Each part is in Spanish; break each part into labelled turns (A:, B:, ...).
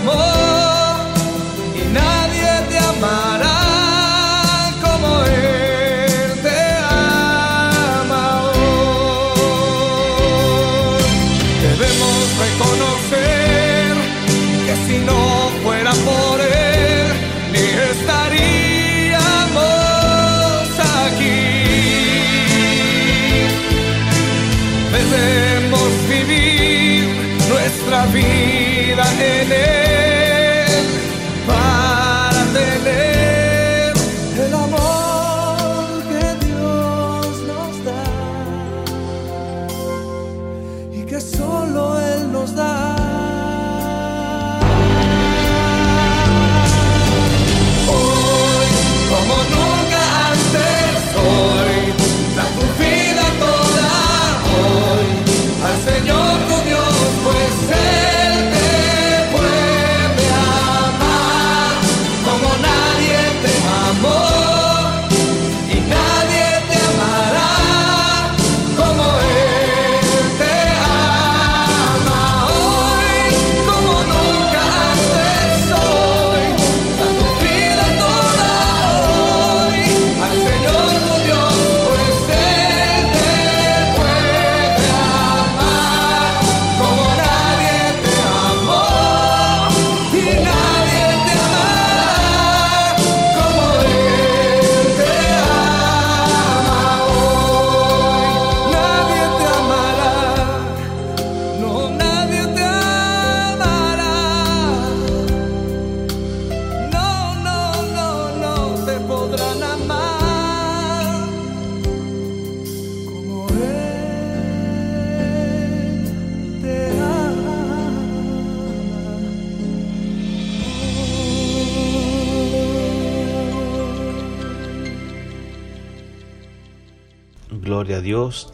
A: Gloria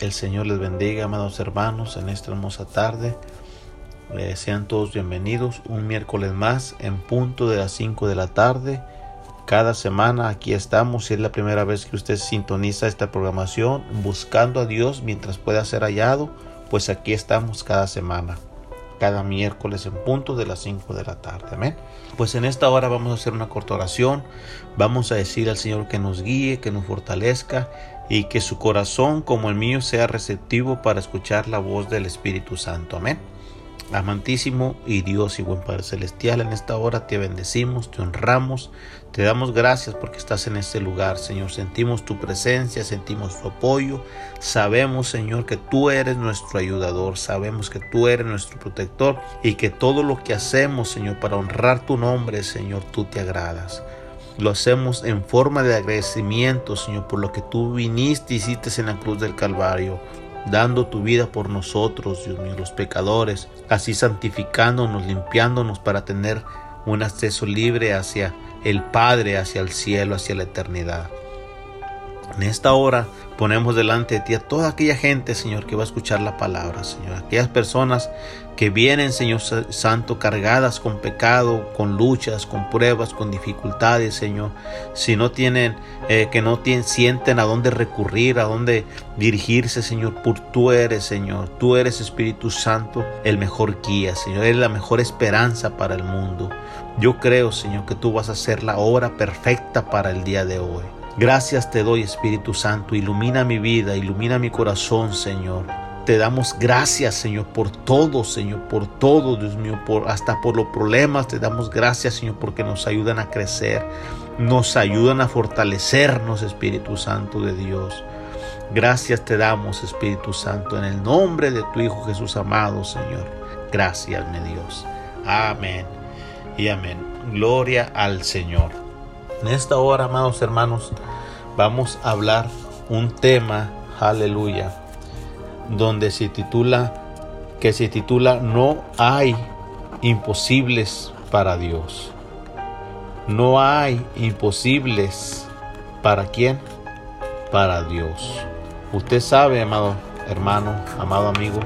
A: El Señor les bendiga, amados hermanos, en esta hermosa tarde. Eh, sean todos bienvenidos un miércoles más en punto de las 5 de la tarde. Cada semana aquí estamos, si es la primera vez que usted sintoniza esta programación, buscando a Dios mientras pueda ser hallado, pues aquí estamos cada semana, cada miércoles en punto de las 5 de la tarde. Amén. Pues en esta hora vamos a hacer una corta oración, vamos a decir al Señor que nos guíe, que nos fortalezca y que su corazón como el mío sea receptivo para escuchar la voz del Espíritu Santo. Amén. Amantísimo y Dios y buen Padre Celestial, en esta hora te bendecimos, te honramos, te damos gracias porque estás en este lugar, Señor. Sentimos tu presencia, sentimos tu apoyo. Sabemos, Señor, que tú eres nuestro ayudador, sabemos que tú eres nuestro protector y que todo lo que hacemos, Señor, para honrar tu nombre, Señor, tú te agradas. Lo hacemos en forma de agradecimiento, Señor, por lo que tú viniste y hiciste en la cruz del Calvario, dando tu vida por nosotros, Dios mío, los pecadores, así santificándonos, limpiándonos para tener un acceso libre hacia el Padre, hacia el cielo, hacia la eternidad.
B: En esta hora ponemos delante de ti a toda aquella gente, Señor, que va a escuchar la palabra, Señor. Aquellas personas que vienen, Señor Santo, cargadas con pecado, con luchas, con pruebas, con dificultades, Señor. Si no tienen, eh, que no tienen, sienten a dónde recurrir, a dónde dirigirse, Señor. Por tú eres, Señor. Tú eres Espíritu Santo, el mejor guía, Señor. Eres la mejor esperanza para el mundo. Yo creo, Señor, que tú vas a hacer la obra perfecta para el día de hoy. Gracias te doy, Espíritu Santo. Ilumina mi vida, ilumina mi corazón, Señor. Te damos gracias, Señor, por todo, Señor, por todo, Dios mío, por, hasta por los problemas. Te damos gracias, Señor, porque nos ayudan a crecer, nos ayudan a fortalecernos, Espíritu Santo de Dios. Gracias te damos, Espíritu Santo, en el nombre de tu Hijo Jesús amado, Señor. Gracias, mi Dios. Amén y amén. Gloria al Señor. En esta hora, amados hermanos, vamos a hablar un tema, aleluya, donde se titula, que se titula No hay imposibles para Dios. No hay imposibles para quién? Para Dios. Usted sabe, amado hermano, amado amigo,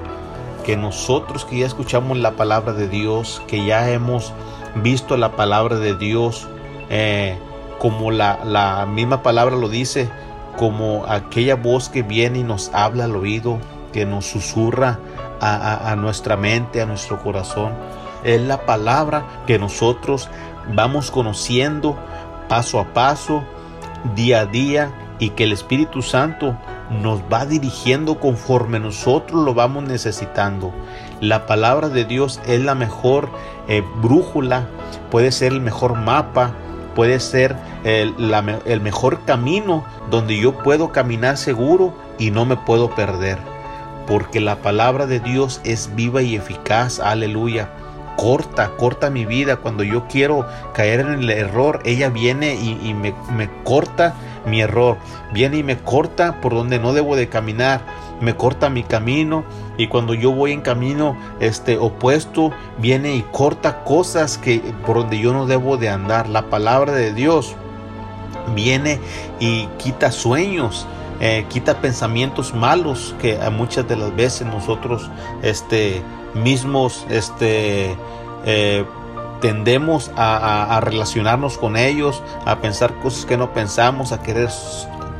B: que nosotros que ya escuchamos la palabra de Dios, que ya hemos visto la palabra de Dios, eh, como la, misma palabra lo dice, como aquella voz que viene y nos habla al oído, que nos susurra a, nuestra mente, a nuestro corazón. Es la palabra que nosotros vamos conociendo paso a paso, día a día, y que el Espíritu Santo nos va dirigiendo conforme nosotros lo vamos necesitando. La palabra de Dios es la mejor eh, brújula, puede ser el mejor mapa, puede ser el, el mejor camino donde yo puedo caminar seguro y no me puedo perder. Porque la palabra de Dios es viva y eficaz, aleluya. Corta, corta mi vida. Cuando yo quiero caer en el error, ella viene y, me, me corta mi error. Viene y me corta por donde no debo de caminar me corta mi camino y cuando yo voy en camino este opuesto viene y corta cosas que por donde yo no debo de andar. La palabra de Dios viene y quita sueños, eh, quita pensamientos malos que muchas de las veces nosotros este mismos este eh, tendemos a, relacionarnos con ellos, a pensar cosas que no pensamos, a querer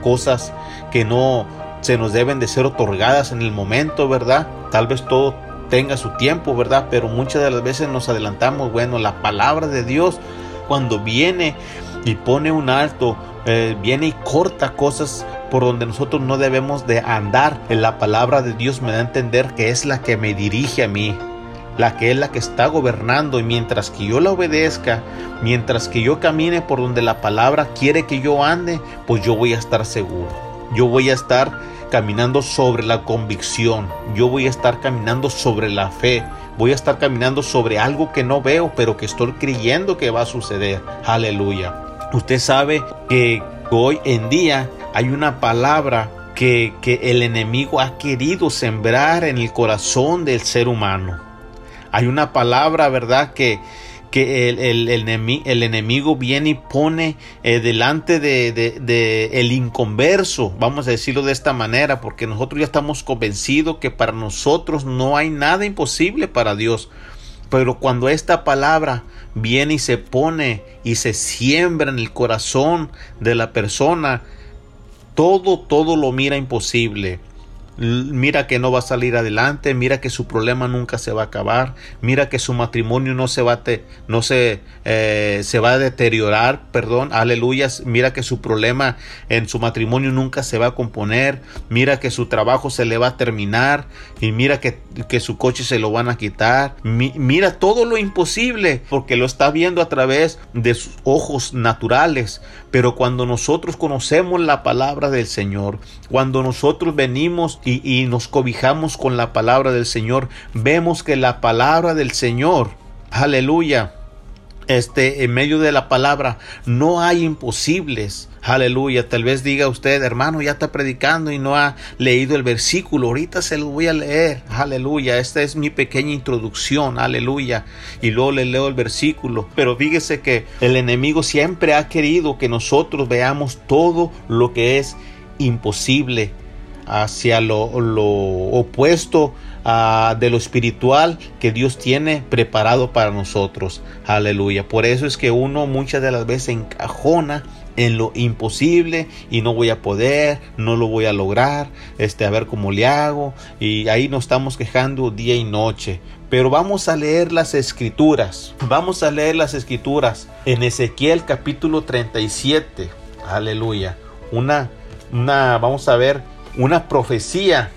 B: cosas que no se nos deben de ser otorgadas en el momento, ¿verdad? Tal vez todo tenga su tiempo, ¿verdad? Pero muchas de las veces nos adelantamos, bueno, la palabra de Dios cuando viene y pone un alto, eh, viene y corta cosas por donde nosotros no debemos de andar. En la palabra de Dios me da a entender que es la que me dirige a mí, la que es la que está gobernando y mientras que yo la obedezca, mientras que yo camine por donde la palabra quiere que yo ande, pues yo voy a estar seguro. Yo voy a estar caminando sobre la convicción, yo voy a estar caminando sobre la fe, voy a estar caminando sobre algo que no veo, pero que estoy creyendo que va a suceder. Aleluya. Usted sabe que hoy en día hay una palabra que, que el enemigo ha querido sembrar en el corazón del ser humano. Hay una palabra, ¿verdad? Que, que el, el, el, enemigo viene y pone eh, delante de, de, el inconverso, vamos a decirlo de esta manera, porque nosotros ya estamos convencidos que para nosotros no hay nada imposible para Dios. Pero cuando esta palabra viene y se pone y se siembra en el corazón de la persona, todo, todo lo mira imposible. Mira que no va a salir adelante, mira que su problema nunca se va a acabar, mira que su matrimonio no se va a, no se, eh, se va a deteriorar, perdón, aleluya, mira que su problema en su matrimonio nunca se va a componer, mira que su trabajo se le va a terminar y mira que, que su coche se lo van a quitar, mira todo lo imposible porque lo está viendo a través de sus ojos naturales, pero cuando nosotros conocemos la palabra del Señor, cuando nosotros venimos y, nos cobijamos con la palabra del Señor, vemos que la palabra del Señor, aleluya, este, en medio de la palabra no hay imposibles. Aleluya. Tal vez diga usted, hermano, ya está predicando y no ha leído el versículo. Ahorita se lo voy a leer. Aleluya. Esta es mi pequeña introducción. Aleluya. Y luego le leo el versículo. Pero fíjese que el enemigo siempre ha querido que nosotros veamos todo lo que es imposible, hacia lo, opuesto a, de lo espiritual que Dios tiene preparado para nosotros. Aleluya. Por eso es que uno muchas de las veces encajona en lo imposible y no voy a poder, no lo voy a lograr, este, a ver cómo le hago y ahí nos estamos quejando día y noche. Pero vamos a leer las escrituras, vamos a leer las escrituras en Ezequiel capítulo 37, aleluya, una, una, vamos a ver, una profecía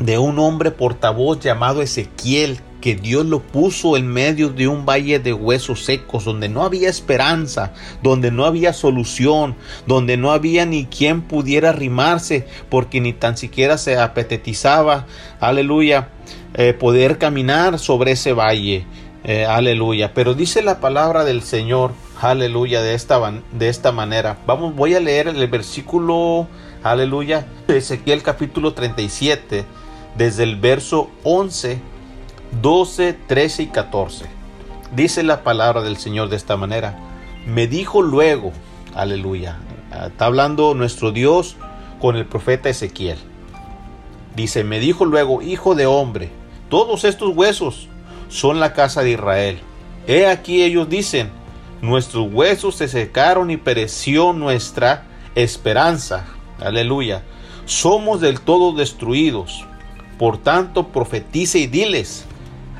B: de un hombre portavoz llamado Ezequiel que Dios lo puso en medio de un valle de huesos secos, donde no había esperanza, donde no había solución, donde no había ni quien pudiera arrimarse, porque ni tan siquiera se apetetizaba, aleluya, eh, poder caminar sobre ese valle, eh, aleluya. Pero dice la palabra del Señor, aleluya, de esta, de esta manera. Vamos, voy a leer el versículo, aleluya, Ezequiel capítulo 37, desde el verso 11 12, 13 y 14. Dice la palabra del Señor de esta manera. Me dijo luego, aleluya, está hablando nuestro Dios con el profeta Ezequiel. Dice, me dijo luego, hijo de hombre, todos estos huesos son la casa de Israel. He aquí ellos dicen, nuestros huesos se secaron y pereció nuestra esperanza. Aleluya. Somos del todo destruidos. Por tanto, profetice y diles,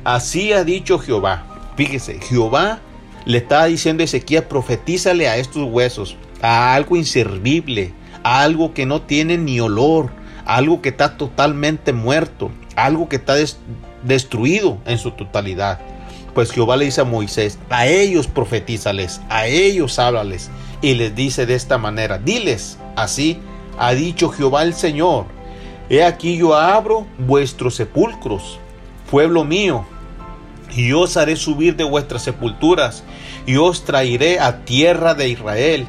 B: Así ha dicho Jehová. Fíjese, Jehová le está diciendo a Ezequiel, profetízale a estos huesos, a algo inservible, a algo que no tiene ni olor, algo que está totalmente muerto, algo que está destruido en su totalidad. Pues Jehová le dice a Moisés, a ellos profetízales, a ellos háblales, y les dice de esta manera, diles, así ha dicho Jehová el Señor, he aquí yo abro vuestros sepulcros pueblo mío, y os haré subir de vuestras sepulturas, y os traeré a tierra de Israel,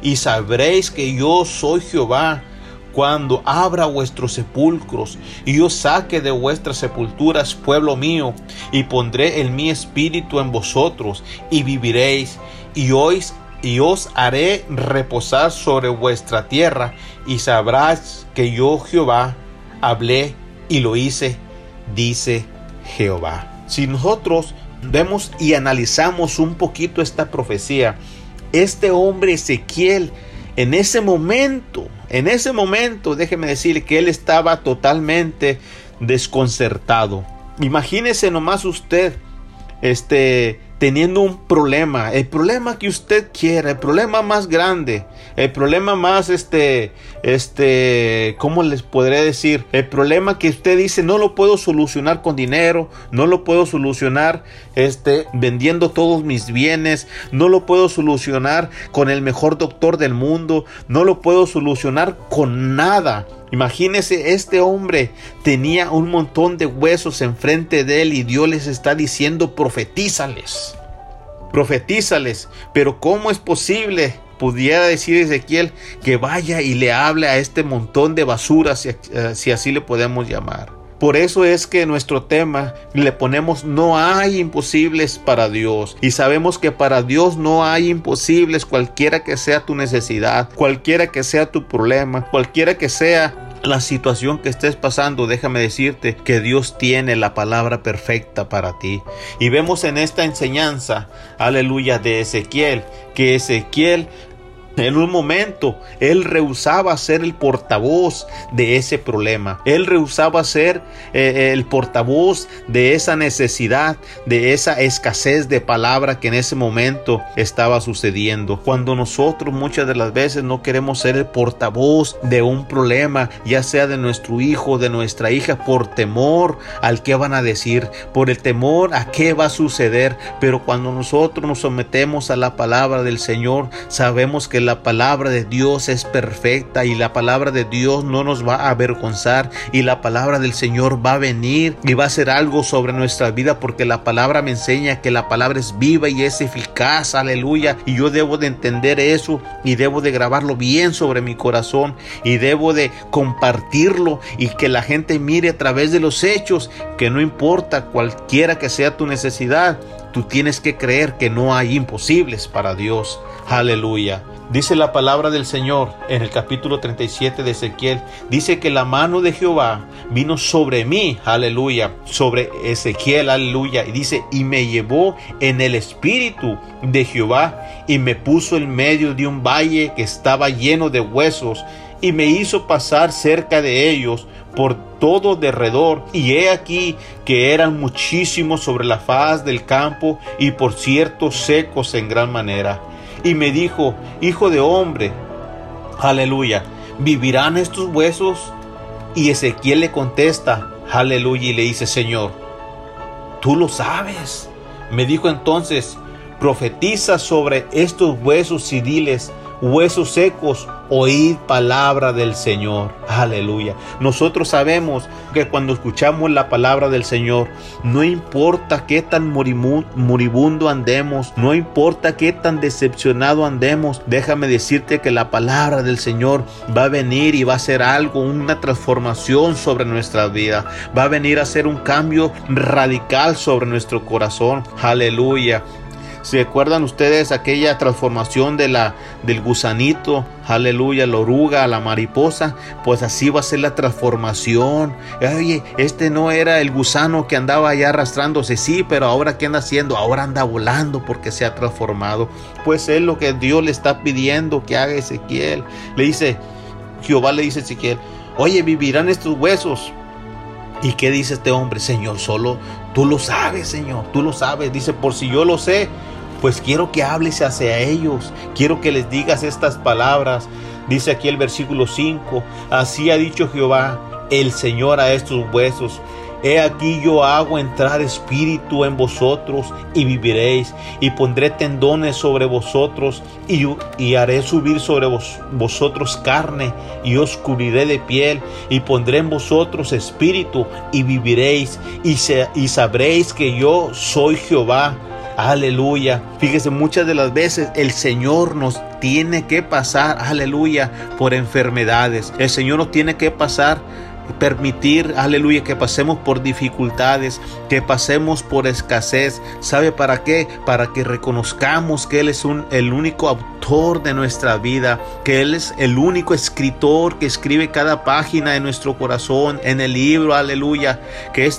B: y sabréis que yo soy Jehová, cuando abra vuestros sepulcros, y os saque de vuestras sepulturas, pueblo mío, y pondré en mi espíritu en vosotros, y viviréis, y os, y os haré reposar sobre vuestra tierra, y sabrás que yo Jehová hablé y lo hice, dice Jehová. Si nosotros vemos y analizamos un poquito esta profecía, este hombre Ezequiel, en ese momento, en ese momento, déjeme decir que él estaba totalmente desconcertado. Imagínese nomás usted, este, teniendo un problema, el problema que usted quiera, el problema más grande, el problema más, este, este, ¿cómo les podré decir? El problema que usted dice no lo puedo solucionar con dinero, no lo puedo solucionar, este, vendiendo todos mis bienes, no lo puedo solucionar con el mejor doctor del mundo, no lo puedo solucionar con nada. Imagínese, este hombre tenía un montón de huesos enfrente de él y Dios les está diciendo profetízales. Profetízales. Pero ¿cómo es posible? Pudiera decir Ezequiel que vaya y le hable a este montón de basura, si, eh, si así le podemos llamar. Por eso es que nuestro tema le ponemos no hay imposibles para Dios. Y sabemos que para Dios no hay imposibles cualquiera que sea tu necesidad, cualquiera que sea tu problema, cualquiera que sea la situación que estés pasando, déjame decirte que Dios tiene la palabra perfecta para ti. Y vemos en esta enseñanza, aleluya, de Ezequiel, que Ezequiel en un momento, él rehusaba ser el portavoz de ese problema. Él rehusaba ser eh, el portavoz de esa necesidad, de esa escasez de palabra que en ese momento estaba sucediendo. Cuando nosotros muchas de las veces no queremos ser el portavoz de un problema, ya sea de nuestro hijo, de nuestra hija, por temor al que van a decir, por el temor a qué va a suceder. Pero cuando nosotros nos sometemos a la palabra del Señor, sabemos que la palabra de Dios es perfecta y la palabra de Dios no nos va a avergonzar y la palabra del Señor va a venir y va a hacer algo sobre nuestra vida porque la palabra me enseña que la palabra es viva y es eficaz, aleluya, y yo debo de entender eso y debo de grabarlo bien sobre mi corazón y debo de compartirlo y que la gente mire a través de los hechos que no importa cualquiera que sea tu necesidad, Tú tienes que creer que no hay imposibles para Dios. Aleluya. Dice la palabra del Señor en el capítulo 37 de Ezequiel. Dice que la mano de Jehová vino sobre mí, aleluya, sobre Ezequiel, aleluya. Y dice, y me llevó en el espíritu de Jehová y me puso en medio de un valle que estaba lleno de huesos y me hizo pasar cerca de ellos por todo derredor, y he aquí que eran muchísimos sobre la faz del campo y por cierto secos en gran manera y me dijo, Hijo de hombre, aleluya, ¿vivirán estos huesos? Y Ezequiel le contesta, aleluya, y le dice, Señor, tú lo sabes. Me dijo entonces, profetiza sobre estos huesos y diles, huesos secos, oíd palabra del Señor. Aleluya. Nosotros sabemos que cuando escuchamos la palabra del Señor, no importa qué tan moribundo andemos, no importa qué tan decepcionado andemos, déjame decirte que la palabra del Señor va a venir y va a hacer algo, una transformación sobre nuestra vida. Va a venir a hacer un cambio radical sobre nuestro corazón. Aleluya. ¿Se acuerdan ustedes aquella transformación de la, del gusanito? Aleluya, la oruga, la mariposa. Pues así va a ser la transformación. Oye, este no era el gusano que andaba allá arrastrándose. Sí, pero ahora ¿qué anda haciendo? Ahora anda volando porque se ha transformado. Pues es lo que Dios le está pidiendo que haga Ezequiel. Le dice, Jehová le dice a Ezequiel, oye, vivirán estos huesos. ¿Y qué dice este hombre? Señor, solo tú lo sabes, Señor, tú lo sabes. Dice, por si yo lo sé, pues quiero que hables hacia ellos, quiero que les digas estas palabras. Dice aquí el versículo 5, así ha dicho Jehová, el Señor a estos huesos. He aquí yo hago entrar espíritu en vosotros y viviréis, y pondré tendones sobre vosotros, y, haré subir sobre vosotros carne, y os cubriré de piel, y pondré en vosotros espíritu, y viviréis, y sabréis que yo soy Jehová Aleluya. Fíjese, muchas de las veces el Señor nos tiene que pasar, aleluya, por enfermedades. El Señor nos tiene que pasar permitir, aleluya, que pasemos por dificultades, que pasemos por escasez. ¿Sabe para qué? Para que reconozcamos que Él es el único autor de nuestra vida, que Él es el único escritor que escribe cada página de nuestro corazón, en el libro, aleluya, que es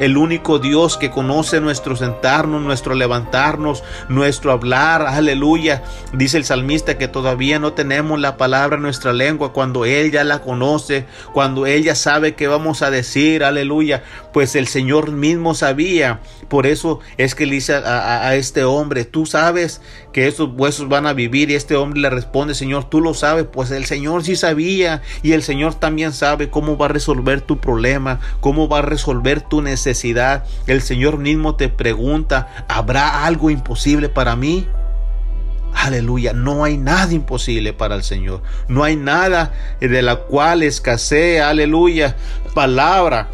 B: el único Dios que conoce nuestro sentarnos, nuestro levantarnos, nuestro hablar, aleluya. Dice el salmista que todavía no tenemos la palabra en nuestra lengua cuando Él ya la conoce, cuando Él ya sabe qué vamos a decir, aleluya, pues el Señor mismo sabía. Por eso es que le dice a, este hombre, tú sabes que esos huesos van a vivir y este hombre le responde, Señor, tú lo sabes, pues el Señor sí sabía y el Señor también sabe cómo va a resolver tu problema, cómo va a resolver tu necesidad. El Señor mismo te pregunta, ¿habrá algo imposible para mí? Aleluya, no hay nada imposible para el Señor. No hay nada de la cual escasee, aleluya, palabra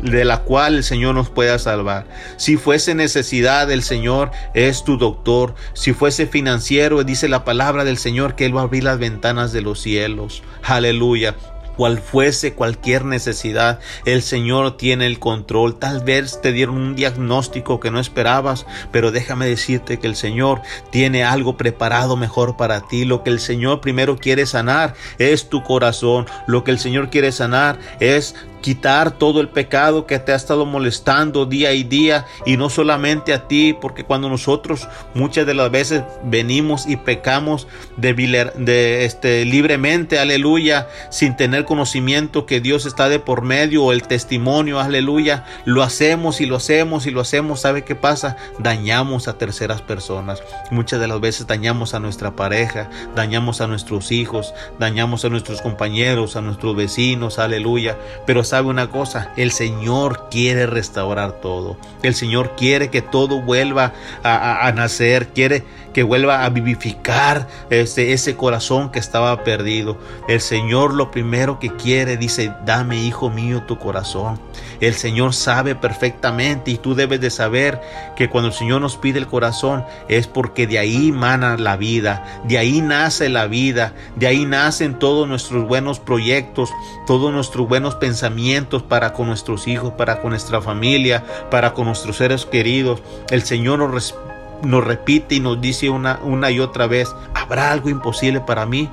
B: de la cual el Señor nos pueda salvar. Si fuese necesidad, el Señor es tu doctor. Si fuese financiero, dice la palabra del Señor que Él va a abrir las ventanas de los cielos. Aleluya cual fuese cualquier necesidad, el Señor tiene el control. Tal vez te dieron un diagnóstico que no esperabas, pero déjame decirte que el Señor tiene algo preparado mejor para ti. Lo que el Señor primero quiere sanar es tu corazón. Lo que el Señor quiere sanar es quitar todo el pecado que te ha estado molestando día y día y no solamente a ti, porque cuando nosotros muchas de las veces venimos y pecamos de, de este, libremente, aleluya, sin tener conocimiento que Dios está de por medio o el testimonio, aleluya, lo hacemos y lo hacemos y lo hacemos, ¿sabe qué pasa? Dañamos a terceras personas. Muchas de las veces dañamos a nuestra pareja, dañamos a nuestros hijos, dañamos a nuestros compañeros, a nuestros vecinos, aleluya, pero sabe una cosa, el Señor quiere restaurar todo. El Señor quiere que todo vuelva a, nacer, quiere que vuelva a vivificar ese, ese corazón que estaba perdido. El Señor lo primero que quiere, dice, dame, hijo mío, tu corazón. El Señor sabe perfectamente y tú debes de saber que cuando el Señor nos pide el corazón es porque de ahí mana la vida, de ahí nace la vida, de ahí nacen todos nuestros buenos proyectos, todos nuestros buenos pensamientos para con nuestros hijos, para con nuestra familia, para con nuestros seres queridos. El Señor nos, nos repite y nos dice una, una y otra vez, ¿habrá algo imposible para mí?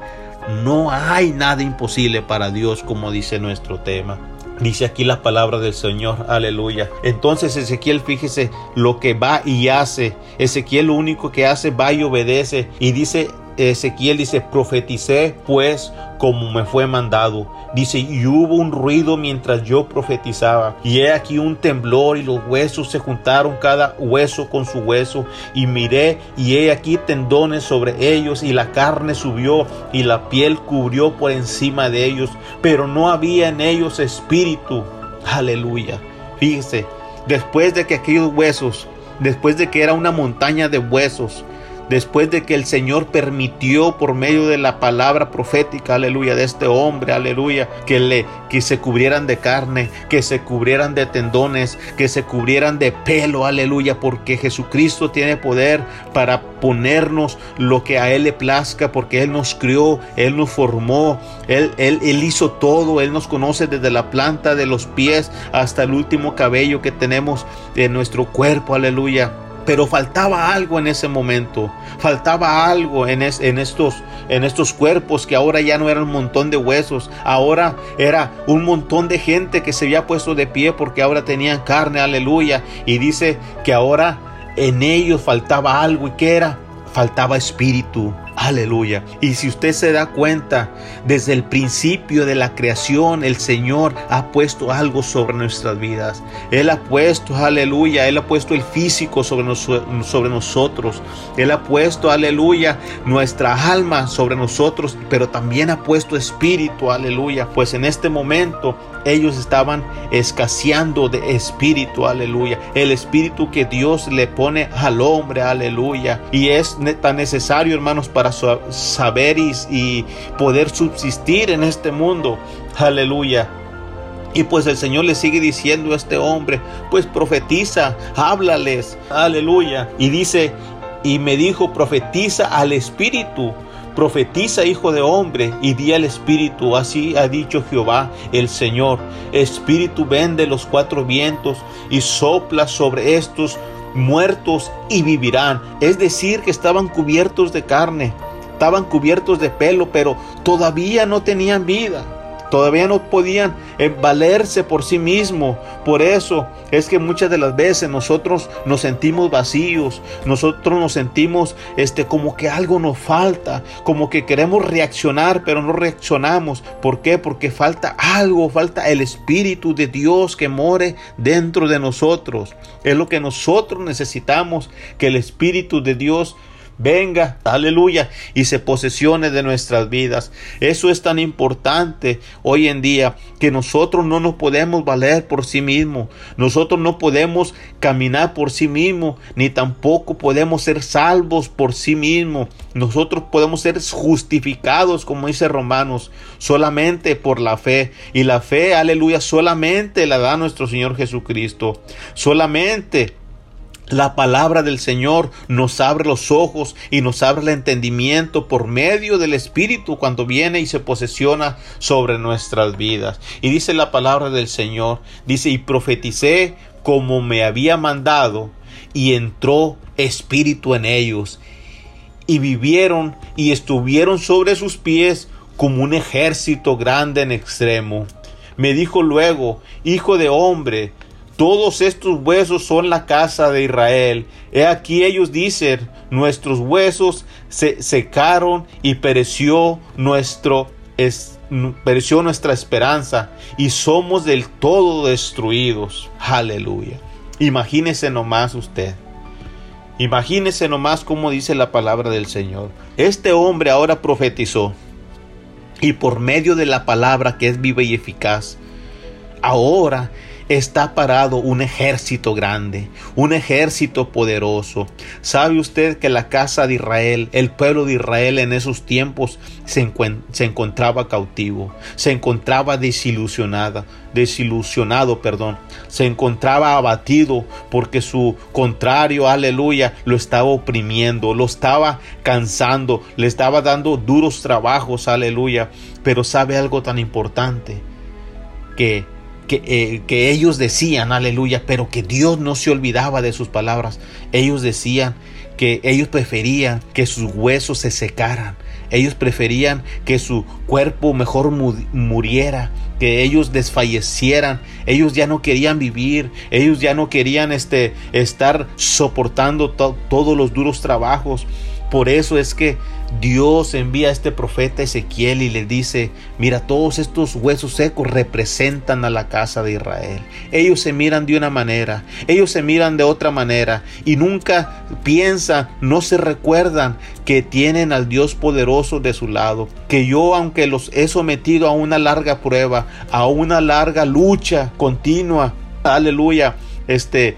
B: No hay nada imposible para Dios, como dice nuestro tema. Dice aquí la palabra del Señor, aleluya. Entonces Ezequiel, fíjese lo que va y hace. Ezequiel lo único que hace, va y obedece. Y dice Ezequiel, dice, profeticé pues como me fue mandado. Dice, y hubo un ruido mientras yo profetizaba. Y he aquí un temblor y los huesos se juntaron cada hueso con su hueso. Y miré y he aquí tendones sobre ellos y la carne subió y la piel cubrió por encima de ellos. Pero no había en ellos espíritu. Aleluya. Fíjese, después de que aquellos huesos, después de que era una montaña de huesos, después de que el Señor permitió por medio de la palabra profética, aleluya, de este hombre, aleluya, que le que se cubrieran de carne, que se cubrieran de tendones, que se cubrieran de pelo, aleluya, porque Jesucristo tiene poder para ponernos lo que a él le plazca, porque él nos crió, él nos formó, él, él, él hizo todo, él nos conoce desde la planta de los pies hasta el último cabello que tenemos en nuestro cuerpo, aleluya. Pero faltaba algo en ese momento, faltaba algo en, en, estos, en estos cuerpos que ahora ya no eran un montón de huesos, ahora era un montón de gente que se había puesto de pie porque ahora tenían carne, aleluya. Y dice que ahora en ellos faltaba algo y que era, faltaba espíritu. Aleluya. Y si usted se da cuenta, desde el principio de la creación, el Señor ha puesto algo sobre nuestras vidas. Él ha puesto, aleluya, Él ha puesto el físico sobre, sobre nosotros. Él ha puesto, aleluya, nuestra alma sobre nosotros, pero también ha puesto espíritu, aleluya. Pues en este momento ellos estaban escaseando de espíritu, aleluya. El espíritu que Dios le pone al hombre, aleluya. Y es tan necesario, hermanos, para saber y, poder subsistir en este mundo. Aleluya. Y pues el Señor le sigue diciendo a este hombre, pues profetiza, háblales, aleluya. Y dice, y me dijo, profetiza al Espíritu, profetiza hijo de hombre, y di al Espíritu, así ha dicho Jehová el Señor, Espíritu vende los cuatro vientos y sopla sobre estos muertos y vivirán. Es decir, que estaban cubiertos de carne, estaban cubiertos de pelo, pero todavía no tenían vida. Todavía no podían eh, valerse por sí mismos. Por eso es que muchas de las veces nosotros nos sentimos vacíos, nosotros nos sentimos este como que algo nos falta, como que queremos reaccionar, pero no reaccionamos. ¿Por qué? Porque falta algo, falta el espíritu de Dios que more dentro de nosotros. Es lo que nosotros necesitamos, que el espíritu de Dios venga, aleluya, y se posesione de nuestras vidas. Eso es tan importante hoy en día que nosotros no nos podemos valer por sí mismos, nosotros no podemos caminar por sí mismos, ni tampoco podemos ser salvos por sí mismos. Nosotros podemos ser justificados, como dice Romanos, solamente por la fe. Y la fe, aleluya, solamente la da nuestro Señor Jesucristo. Solamente la palabra del Señor nos abre los ojos y nos abre el entendimiento por medio del Espíritu cuando viene y se posesiona sobre nuestras vidas. Y dice la palabra del Señor, dice, y profeticé como me había mandado, y entró Espíritu en ellos, y vivieron y estuvieron sobre sus pies como un ejército grande en extremo. Me dijo luego, Hijo de hombre, todos estos huesos son la casa de Israel. He aquí ellos dicen, nuestros huesos se secaron y pereció nuestro pereció nuestra esperanza y somos del todo destruidos. Aleluya. Imagínese nomás usted. Imagínese nomás cómo dice la palabra del Señor. Este hombre ahora profetizó y por medio de la palabra que es viva y eficaz, ahora está parado un ejército grande, un ejército poderoso. ¿Sabe usted que la casa de Israel, el pueblo de Israel en esos tiempos se, se encontraba cautivo, se encontraba desilusionada, desilusionado, perdón, se encontraba abatido porque su contrario, aleluya, lo estaba oprimiendo, lo estaba cansando, le estaba dando duros trabajos, aleluya. Pero sabe algo tan importante que que, eh, que, ellos decían, aleluya, pero que Dios no se olvidaba de sus palabras. Ellos decían que ellos preferían que sus huesos se secaran. Ellos preferían que su cuerpo mejor muriera, que ellos desfallecieran. Ellos ya no querían vivir, ellos ya no querían este, estar soportando todos los duros trabajos. Por eso es que Dios envía a este profeta Ezequiel y le dice, mira, todos estos huesos secos representan a la casa de Israel. Ellos se miran de una manera, ellos se miran de otra manera y nunca piensan, no se recuerdan que tienen al Dios poderoso de su lado. Que yo, aunque los he sometido a una larga prueba, a una larga lucha continua, aleluya, este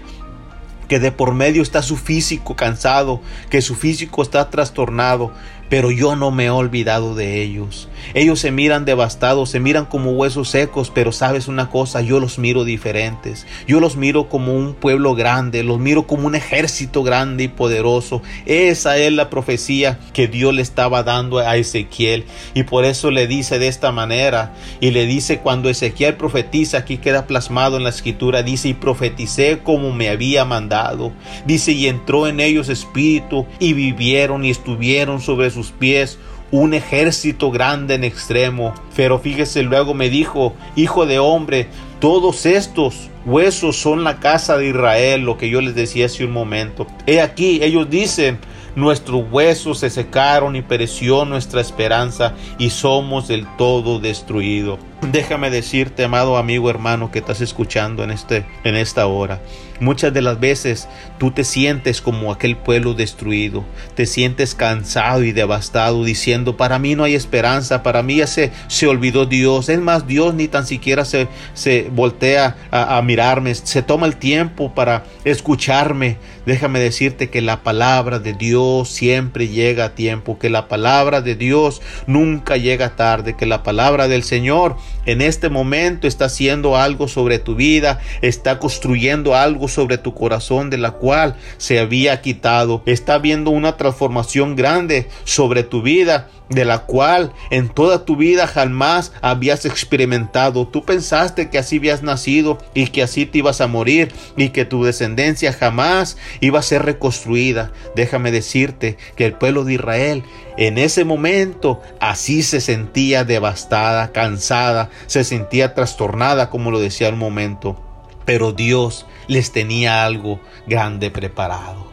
B: que de por medio está su físico cansado, que su físico está trastornado, pero yo no me he olvidado de ellos. Ellos se miran devastados, se miran como huesos secos, pero sabes una cosa, yo los miro diferentes. Yo los miro como un pueblo grande, los miro como un ejército grande y poderoso. Esa es la profecía que Dios le estaba dando a Ezequiel y por eso le dice de esta manera y le dice cuando Ezequiel profetiza, aquí queda plasmado en la escritura, dice y profeticé como me había mandado. Dice y entró en ellos espíritu y vivieron y estuvieron sobre sus pies un ejército grande en extremo. Pero fíjese, luego me dijo, hijo de hombre, todos estos huesos son la casa de Israel, lo que yo les decía hace un momento. He aquí, ellos dicen, nuestros huesos se secaron y pereció nuestra esperanza y somos del todo destruidos. Déjame decirte, amado amigo hermano que estás escuchando en, este, en esta hora, muchas de las veces tú te sientes como aquel pueblo destruido, te sientes cansado y devastado diciendo, para mí no hay esperanza, para mí ya se, se olvidó Dios, es más, Dios ni tan siquiera se, se voltea a, a mirarme, se toma el tiempo para escucharme. Déjame decirte que la palabra de Dios siempre llega a tiempo, que la palabra de Dios nunca llega tarde, que la palabra del Señor en este momento está haciendo algo sobre tu vida, está construyendo algo sobre tu corazón de la cual se había quitado, está viendo una transformación grande sobre tu vida de la cual en toda tu vida jamás habías experimentado. Tú pensaste que así habías nacido y que así te ibas a morir y que tu descendencia jamás iba a ser reconstruida. Déjame decirte que el pueblo de Israel en ese momento así se sentía devastada, cansada, se sentía trastornada como lo decía un momento. Pero Dios les tenía algo grande preparado.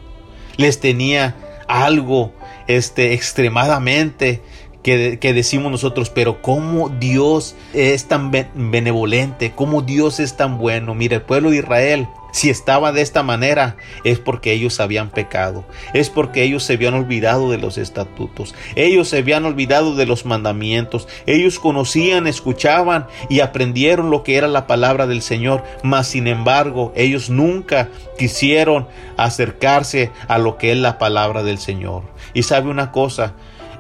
B: Les tenía algo este, extremadamente que, que, decimos nosotros, pero cómo Dios es tan benevolente, cómo Dios es tan bueno. Mira, el pueblo de Israel, si estaba de esta manera, es porque ellos habían pecado, es porque ellos se habían olvidado de los estatutos, ellos se habían olvidado de los mandamientos, ellos conocían, escuchaban y aprendieron lo que era la palabra del Señor, mas sin embargo, ellos nunca quisieron acercarse a lo que es la palabra del Señor. Y sabe una cosa,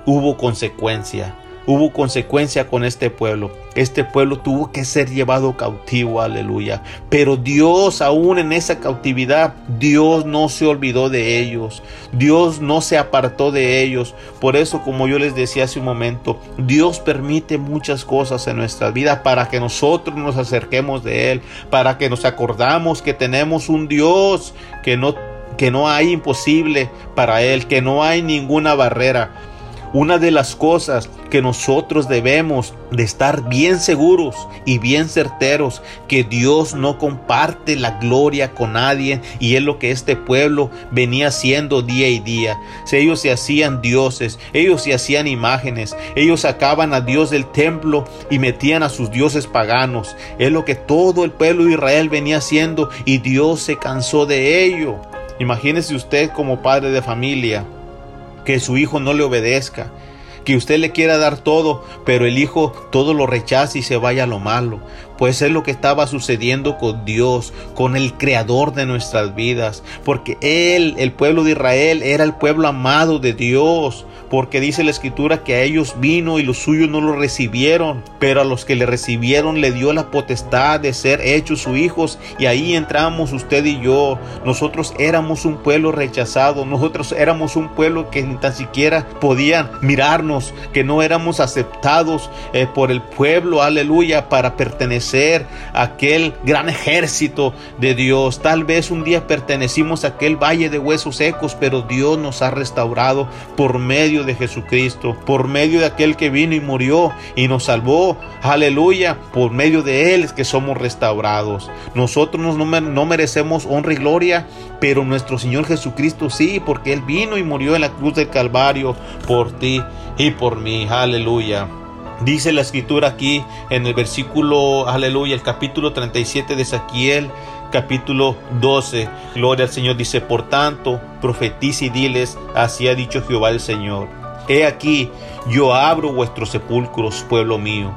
B: hubo consecuencia. Hubo consecuencia con este pueblo. Este pueblo tuvo que ser llevado cautivo, aleluya. Pero Dios, aún en esa cautividad, Dios no se olvidó de ellos. Dios no se apartó de ellos. Por eso, como yo les decía hace un momento, Dios permite muchas cosas en nuestra vida para que nosotros nos acerquemos de Él, para que nos acordamos que tenemos un Dios que no que no hay imposible para Él, que no hay ninguna barrera. Una de las cosas que nosotros debemos de estar bien seguros y bien certeros que Dios no comparte la gloria con nadie y es lo que este pueblo venía haciendo día y día. Si ellos se hacían dioses, ellos se hacían imágenes, ellos sacaban a Dios del templo y metían a sus dioses paganos. Es lo que todo el pueblo de Israel venía haciendo y Dios se cansó de ello. Imagínese usted como padre de familia que su hijo no le obedezca, que usted le quiera dar todo, pero el hijo todo lo rechaza y se vaya a lo malo. Pues es lo que estaba sucediendo con Dios, con el creador de nuestras vidas. Porque Él, el pueblo de Israel, era el pueblo amado de Dios porque dice la escritura que a ellos vino y los suyos no lo recibieron, pero a los que le recibieron le dio la potestad de ser hechos sus hijos y ahí entramos usted y yo. Nosotros éramos un pueblo rechazado, nosotros éramos un pueblo que ni tan siquiera podían mirarnos, que no éramos aceptados eh, por el pueblo, aleluya, para pertenecer aquel gran ejército de Dios. Tal vez un día pertenecimos a aquel valle de huesos secos, pero Dios nos ha restaurado por medio de Jesucristo, por medio de aquel que vino y murió y nos salvó. Aleluya, por medio de Él es que somos restaurados. Nosotros no, no merecemos honra y gloria, pero nuestro Señor Jesucristo sí, porque Él vino y murió en la cruz del Calvario por ti y por mí. Aleluya. Dice la escritura aquí en el versículo, aleluya, el capítulo 37 de Ezequiel, capítulo 12. Gloria al Señor dice, por tanto, profetiza y diles, así ha dicho Jehová el Señor. He aquí, yo abro vuestros sepulcros, pueblo mío,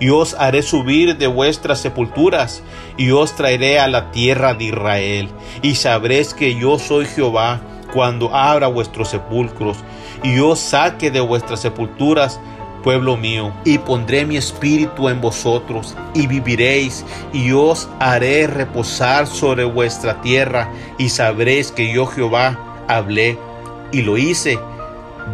B: y os haré subir de vuestras sepulturas, y os traeré a la tierra de Israel, y sabréis que yo soy Jehová cuando abra vuestros sepulcros, y os saque de vuestras sepulturas, pueblo mío, y pondré mi espíritu en vosotros, y viviréis, y os haré reposar sobre vuestra tierra, y sabréis que yo Jehová hablé y lo hice,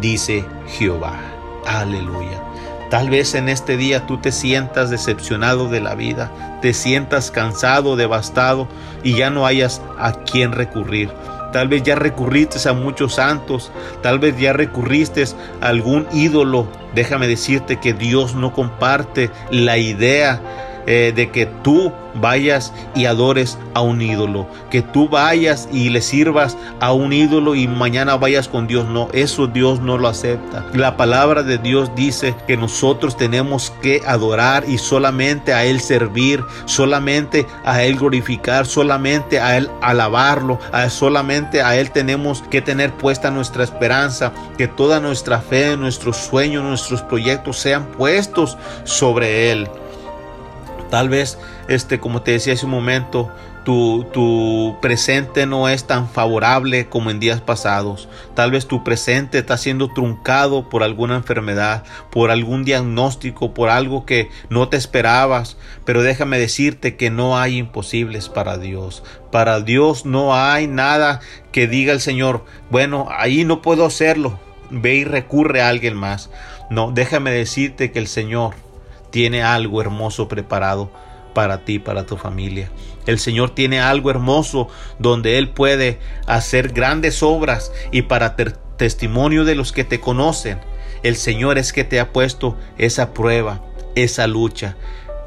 B: dice Jehová. Aleluya. Tal vez en este día tú te sientas decepcionado de la vida, te sientas cansado, devastado y ya no hayas a quién recurrir. Tal vez ya recurriste a muchos santos, tal vez ya recurriste a algún ídolo. Déjame decirte que Dios no comparte la idea eh, de que tú vayas y adores a un ídolo, que tú vayas y le sirvas a un ídolo y mañana vayas con Dios. No, eso Dios no lo acepta. La palabra de Dios dice que nosotros tenemos que adorar y solamente a Él servir, solamente a Él glorificar, solamente a Él alabarlo, solamente a Él tenemos que tener puesta nuestra esperanza, que toda nuestra fe, nuestros sueños, nuestros proyectos sean puestos sobre Él. Tal vez, este, como te decía hace un momento, tu, tu, presente no es tan favorable como en días pasados. Tal vez tu presente está siendo truncado por alguna enfermedad, por algún diagnóstico, por algo que no te esperabas. Pero déjame decirte que no hay imposibles para Dios. Para Dios no hay nada que diga el Señor, bueno, ahí no puedo hacerlo. Ve y recurre a alguien más. No, déjame decirte que el Señor tiene algo hermoso preparado para ti, para tu familia. El Señor tiene algo hermoso donde Él puede hacer grandes obras y para testimonio de los que te conocen, el Señor es que te ha puesto esa prueba, esa lucha,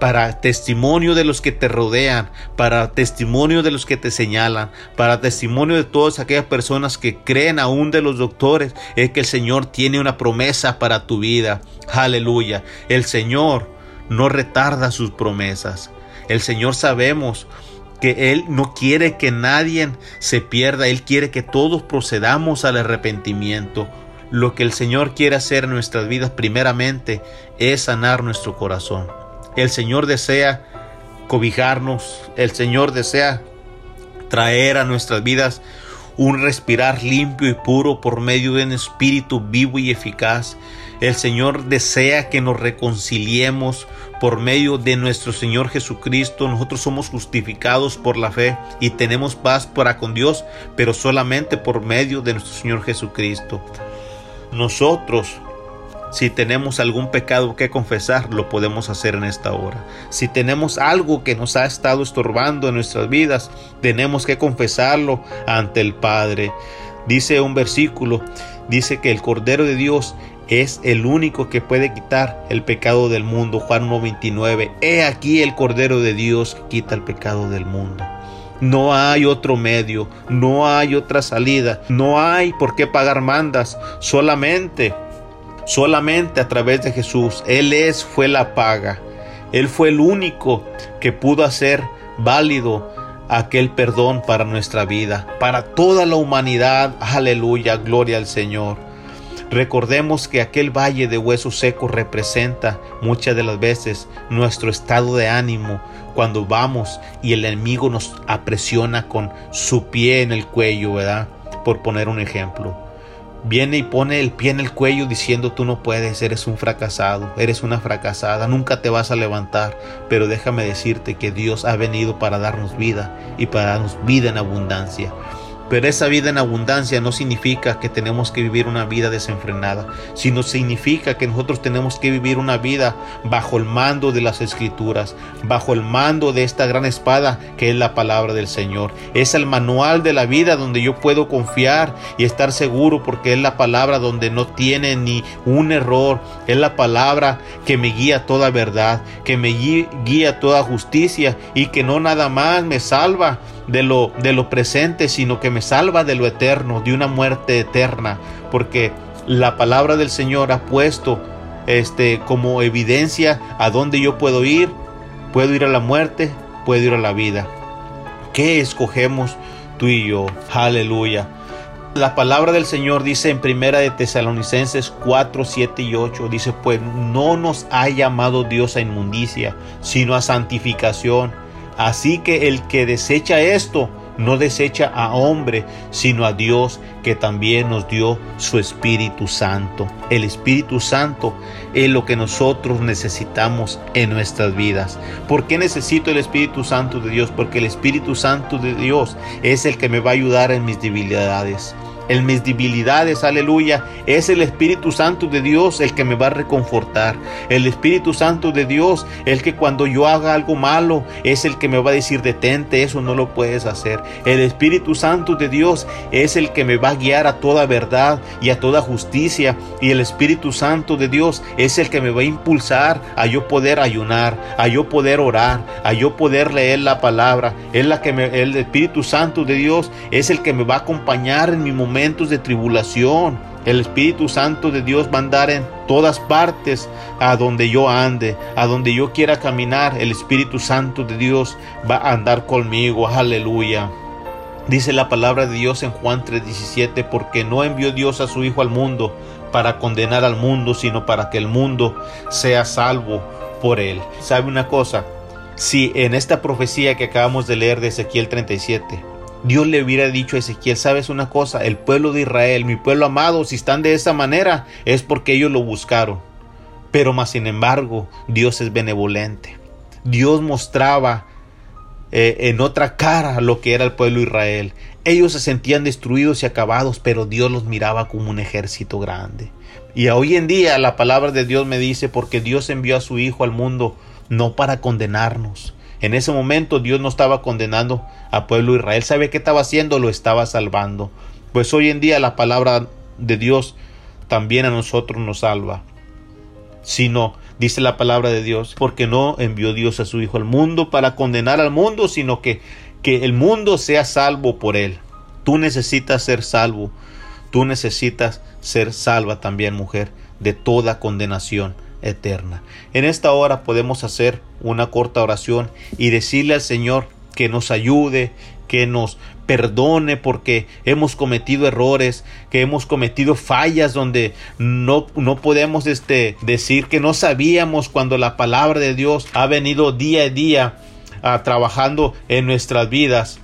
B: para testimonio de los que te rodean, para testimonio de los que te señalan, para testimonio de todas aquellas personas que creen aún de los doctores, es que el Señor tiene una promesa para tu vida. Aleluya. El Señor no retarda sus promesas. El Señor sabemos que Él no quiere que nadie se pierda, Él quiere que todos procedamos al arrepentimiento. Lo que el Señor quiere hacer en nuestras vidas primeramente es sanar nuestro corazón. El Señor desea cobijarnos, el Señor desea traer a nuestras vidas un respirar limpio y puro por medio de un espíritu vivo y eficaz. El Señor desea que nos reconciliemos por medio de nuestro Señor Jesucristo. Nosotros somos justificados por la fe y tenemos paz para con Dios, pero solamente por medio de nuestro Señor Jesucristo. Nosotros si tenemos algún pecado que confesar, lo podemos hacer en esta hora. Si tenemos algo que nos ha estado estorbando en nuestras vidas, tenemos que confesarlo ante el Padre. Dice un versículo, dice que el Cordero de Dios es el único que puede quitar el pecado del mundo. Juan 1.29. He aquí el Cordero de Dios que quita el pecado del mundo. No hay otro medio, no hay otra salida, no hay por qué pagar mandas, solamente, solamente a través de Jesús. Él es, fue la paga. Él fue el único que pudo hacer válido aquel perdón para nuestra vida, para toda la humanidad. Aleluya, gloria al Señor. Recordemos que aquel valle de huesos secos representa muchas de las veces nuestro estado de ánimo cuando vamos y el enemigo nos apresiona con su pie en el cuello, ¿verdad? Por poner un ejemplo. Viene y pone el pie en el cuello diciendo tú no puedes, eres un fracasado, eres una fracasada, nunca te vas a levantar. Pero déjame decirte que Dios ha venido para darnos vida y para darnos vida en abundancia. Pero esa vida en abundancia no significa que tenemos que vivir una vida desenfrenada, sino significa que nosotros tenemos que vivir una vida bajo el mando de las escrituras, bajo el mando de esta gran espada que es la palabra del Señor. Es el manual de la vida donde yo puedo confiar y estar seguro porque es la palabra donde no tiene ni un error. Es la palabra que me guía toda verdad, que me guía toda justicia y que no nada más me salva de lo, de lo presente, sino que me salva de lo eterno, de una muerte eterna, porque la palabra del Señor ha puesto este, como evidencia a dónde yo puedo ir. Puedo ir a la muerte, puedo ir a la vida. ¿Qué escogemos tú y yo? Aleluya. La palabra del Señor dice en primera de Tesalonicenses 4, 7 y 8, dice, pues no nos ha llamado Dios a inmundicia, sino a santificación Así que el que desecha esto, no desecha a hombre, sino a Dios que también nos dio su Espíritu Santo. El Espíritu Santo es lo que nosotros necesitamos en nuestras vidas. ¿Por qué necesito el Espíritu Santo de Dios? Porque el Espíritu Santo de Dios es el que me va a ayudar en mis debilidades en mis debilidades, aleluya, es el Espíritu Santo de Dios el que me va a reconfortar. El Espíritu Santo de Dios, el que cuando yo haga algo malo, es el que me va a decir, detente, eso no lo puedes hacer. El Espíritu Santo de Dios es el que me va a guiar a toda verdad y a toda justicia. Y el Espíritu Santo de Dios es el que me va a impulsar a yo poder ayunar, a yo poder orar, a yo poder leer la palabra. Es la que me, el Espíritu Santo de Dios es el que me va a acompañar en mi momento de tribulación. El Espíritu Santo de Dios va a andar en todas partes a donde yo ande, a donde yo quiera caminar. El Espíritu Santo de Dios va a andar conmigo. Aleluya. Dice la palabra de Dios en Juan 3:17, porque no envió Dios a su Hijo al mundo para condenar al mundo, sino para que el mundo sea salvo por él. ¿Sabe una cosa? Si en esta profecía que acabamos de leer de Ezequiel 37, Dios le hubiera dicho a Ezequiel, sabes una cosa, el pueblo de Israel, mi pueblo amado, si están de esa manera, es porque ellos lo buscaron. Pero más sin embargo, Dios es benevolente. Dios mostraba eh, en otra cara lo que era el pueblo de Israel. Ellos se sentían destruidos y acabados, pero Dios los miraba como un ejército grande. Y hoy en día la palabra de Dios me dice, porque Dios envió a su Hijo al mundo no para condenarnos, en ese momento Dios no estaba condenando a pueblo Israel. ¿Sabe qué estaba haciendo? Lo estaba salvando. Pues hoy en día la palabra de Dios también a nosotros nos salva. Si no, dice la palabra de Dios, porque no envió Dios a su Hijo al mundo para condenar al mundo, sino que, que el mundo sea salvo por él. Tú necesitas ser salvo. Tú necesitas ser salva también, mujer, de toda condenación eterna. En esta hora podemos hacer una corta oración y decirle al Señor que nos ayude, que nos perdone porque hemos cometido errores, que hemos cometido fallas donde no, no podemos este, decir que no sabíamos cuando la palabra de Dios ha venido día a día a, trabajando en nuestras vidas.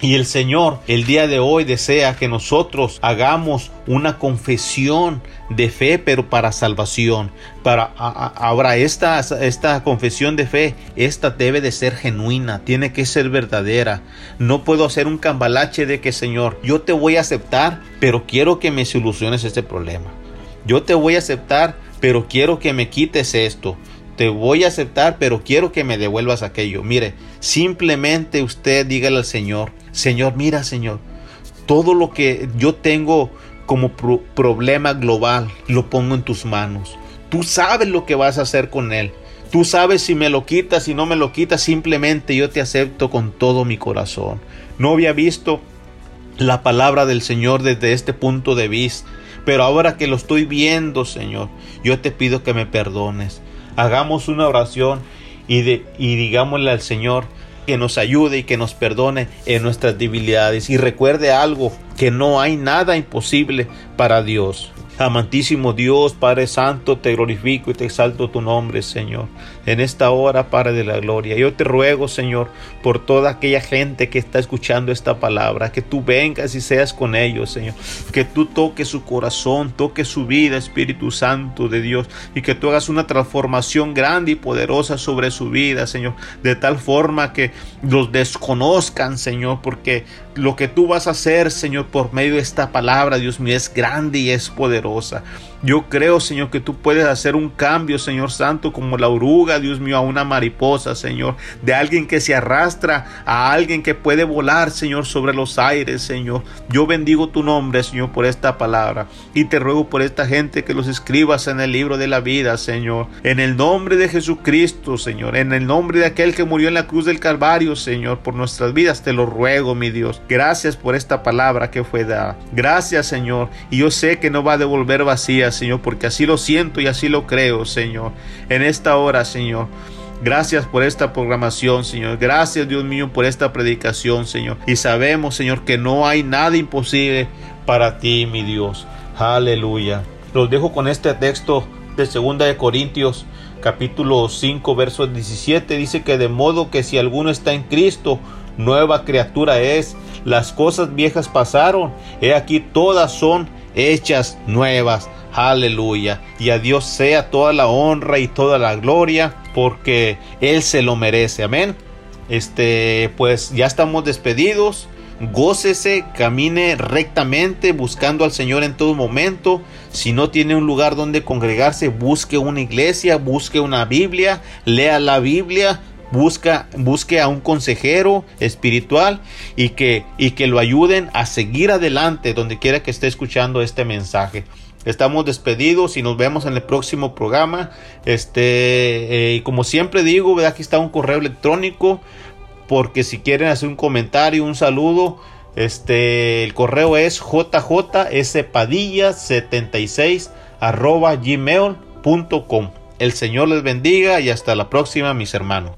B: Y el Señor el día de hoy desea que nosotros hagamos una confesión de fe, pero para salvación. Para ahora esta, esta confesión de fe, esta debe de ser genuina, tiene que ser verdadera. No puedo hacer un cambalache de que Señor, yo te voy a aceptar, pero quiero que me soluciones este problema. Yo te voy a aceptar, pero quiero que me quites esto te voy a aceptar, pero quiero que me devuelvas aquello. Mire, simplemente usted dígale al Señor, Señor, mira, Señor, todo lo que yo tengo como problema global, lo pongo en tus manos. Tú sabes lo que vas a hacer con él. Tú sabes si me lo quitas, si no me lo quitas, simplemente yo te acepto con todo mi corazón. No había visto la palabra del Señor desde este punto de vista, pero ahora que lo estoy viendo, Señor, yo te pido que me perdones. Hagamos una oración y, de, y digámosle al Señor, que nos ayude y que nos perdone en nuestras debilidades. Y recuerde algo, que no hay nada imposible para Dios. Amantísimo Dios, Padre Santo, te glorifico y te exalto tu nombre, Señor. En esta hora, Padre de la Gloria. Yo te ruego, Señor, por toda aquella gente que está escuchando esta palabra, que tú vengas y seas con ellos, Señor. Que tú toques su corazón, toques su vida, Espíritu Santo de Dios, y que tú hagas una transformación grande y poderosa sobre su vida, Señor. De tal forma que los desconozcan, Señor, porque lo que tú vas a hacer, Señor, por medio de esta palabra, Dios mío, es grande y es poderosa. Yo creo, Señor, que tú puedes hacer un cambio, Señor Santo, como la oruga, Dios mío, a una mariposa, Señor, de alguien que se arrastra a alguien que puede volar, Señor, sobre los aires, Señor. Yo bendigo tu nombre, Señor, por esta palabra y te ruego por esta gente que los escribas en el libro de la vida, Señor. En el nombre de Jesucristo, Señor, en el nombre de aquel que murió en la cruz del Calvario, Señor, por nuestras vidas, te lo ruego, mi Dios. Gracias por esta palabra que fue dada. Gracias, Señor. Y yo sé que no va a devolver vacía, Señor, porque así lo siento y así lo creo, Señor. En esta hora, Señor. Gracias por esta programación, Señor. Gracias, Dios mío, por esta predicación, Señor. Y sabemos, Señor, que no hay nada imposible para ti, mi Dios. Aleluya. Los dejo con este texto de 2 de Corintios, capítulo 5, verso 17. Dice que de modo que si alguno está en Cristo, nueva criatura es. Las cosas viejas pasaron. He aquí todas son hechas nuevas. Aleluya. Y a Dios sea toda la honra y toda la gloria porque Él se lo merece. Amén. Este, pues ya estamos despedidos. Gócese, camine rectamente buscando al Señor en todo momento. Si no tiene un lugar donde congregarse, busque una iglesia, busque una Biblia, lea la Biblia, busca, busque a un consejero espiritual y que, y que lo ayuden a seguir adelante donde quiera que esté escuchando este mensaje. Estamos despedidos y nos vemos en el próximo programa. Este, eh, y como siempre digo, aquí está un correo electrónico. Porque si quieren hacer un comentario, un saludo, este, el correo es jjspadilla76 arroba gmail.com. El Señor les bendiga y hasta la próxima, mis hermanos.